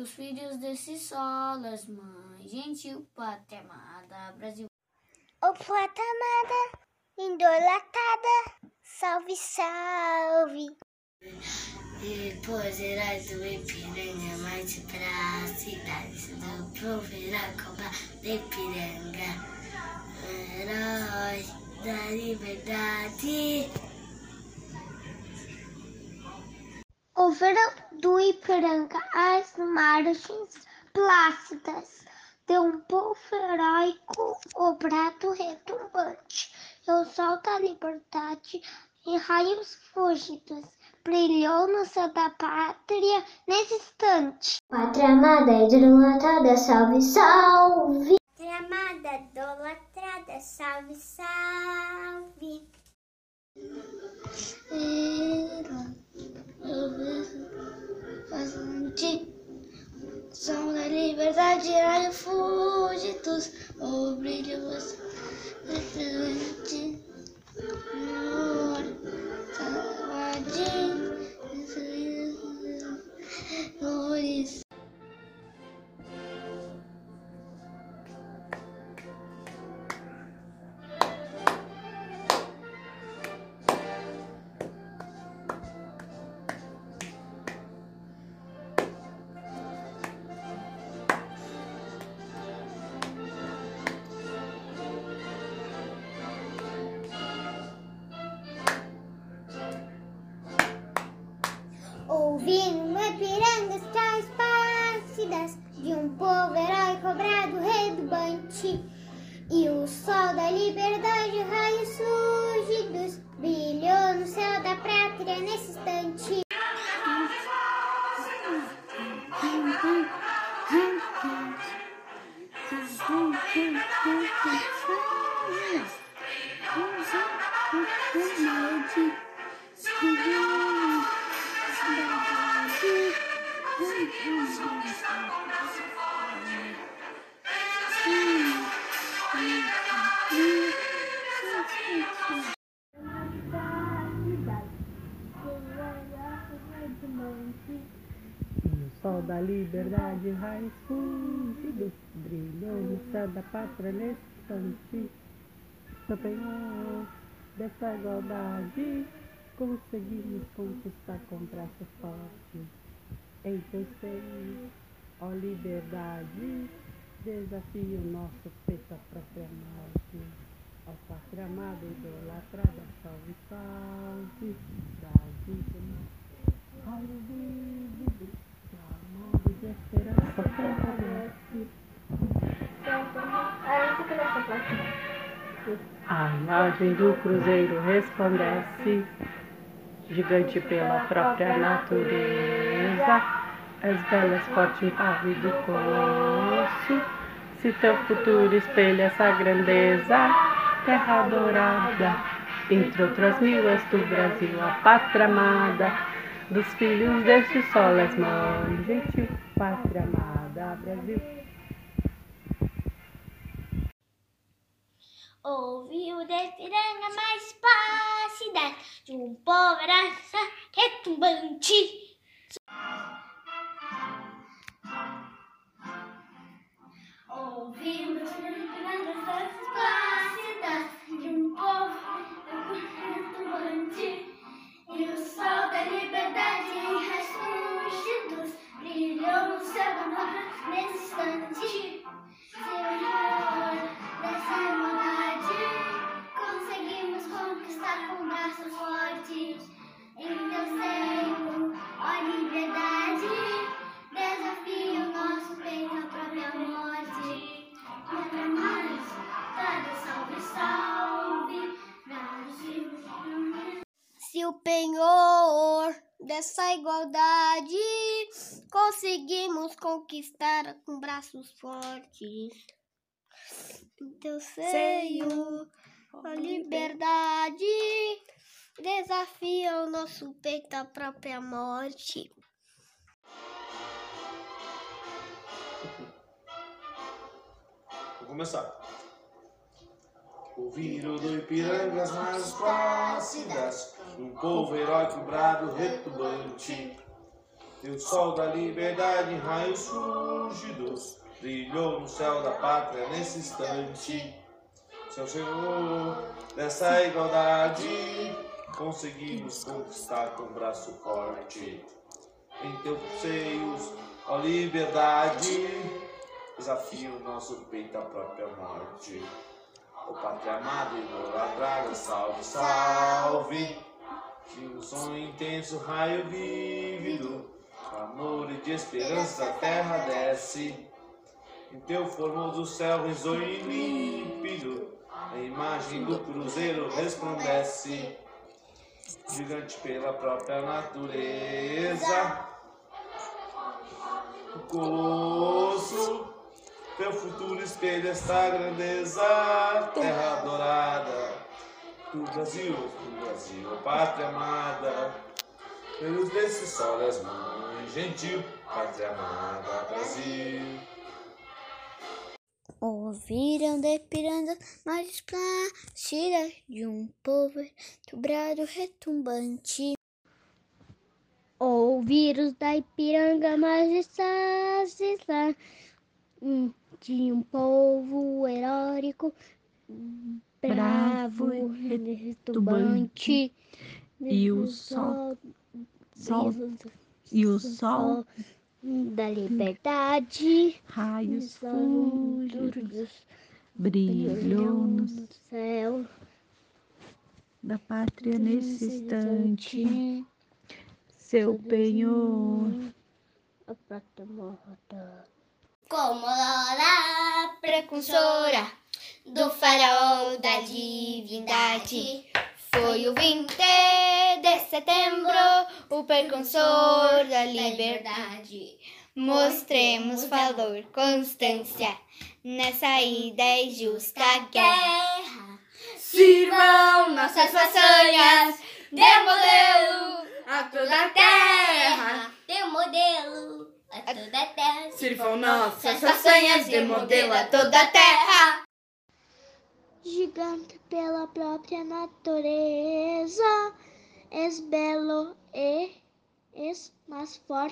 dos filhos desses solas, mãe gentil, pátria amada, Brasil. Ô pátria amada, salve, salve. Depois heróis do Ipiranga, mais pra cidade do proverá cobrar de Ipiranga. Heróis da liberdade. O verão do Ipiranga, as margens plácidas de um povo heróico, o brado retumbante, e o sol da liberdade em raios fúlgidos brilhou no céu da pátria nesse instante. Pátria amada, idolatrada, salve, salve! Pátria amada, idolatrada, salve, salve! Som da liberdade, raio fúgitos, o brilho brilhante. Flores. 去 o sol da liberdade, raios fúlgidos, brilhou no céu da pátria. No penhor dessa igualdade, conseguimos conquistar com braços fortes. Em teu seio, ó liberdade, desafio nosso peito própria morte. Ó pátria amada, idolatrada, salve, salve, Brasil do nosso Raio vívido, chamado de esperança, fortalece. A imagem do cruzeiro resplandece, gigante pela própria natureza. As belas forte impávido colosso, se teu futuro espelha essa grandeza, terra dourada, entre outras mil és do Brasil, a pátria amada, dos filhos deste sol, és mãe, gentil, pátria amada, Brasil. Ouvi o Ipiranga mais plácida de um povo herói retumbante. Bye. Dessa igualdade conseguimos conquistar com braços fortes. Teu seio, a liberdade desafia o nosso peito à própria morte. Vou começar. Ouviram do Ipiranga as mais plácidas, um povo heróico, brado, retumbante. E o sol da liberdade raios fúlgidos brilhou no céu da pátria nesse instante. Seu Senhor, dessa igualdade, conseguimos conquistar com braço forte. Em teus seios, ó liberdade, desafio nosso peito à própria morte. Ó pátria amada idolatrada, salve, salve. De um sonho intenso, raio vívido, amor e de esperança a terra desce. Em teu formoso céu risonho límpido, a imagem do cruzeiro resplandece. Gigante pela própria natureza, o colosso, teu futuro espelha esta grandeza, terra do Brasil, do Brasil, pátria amada, pelos desse sol és mãe gentil, pátria amada, Brasil. Ouviram de pirandas mais plácidas de um povo do brado retumbante. Ouviram da Ipiranga lá hum, de um povo heróico, bravo, retumbante. E o sol, sol e o sol, da liberdade, raios fúlgidos, fúlgidos, brilhou no céu. da pátria nesse instante. Seu penhor, A prata morta. Como Lola, precursora do farol da divindade. Foi o 20 de setembro, o precursor da liberdade. Mostremos valor, constância nessa ida e justa guerra. Sirvam nossas façanhas de modelo a toda a terra. De modelo a toda a terra. Sirvam nossas façanhas de modelo a toda a terra. Gigante pela própria natureza, és belo e és mais forte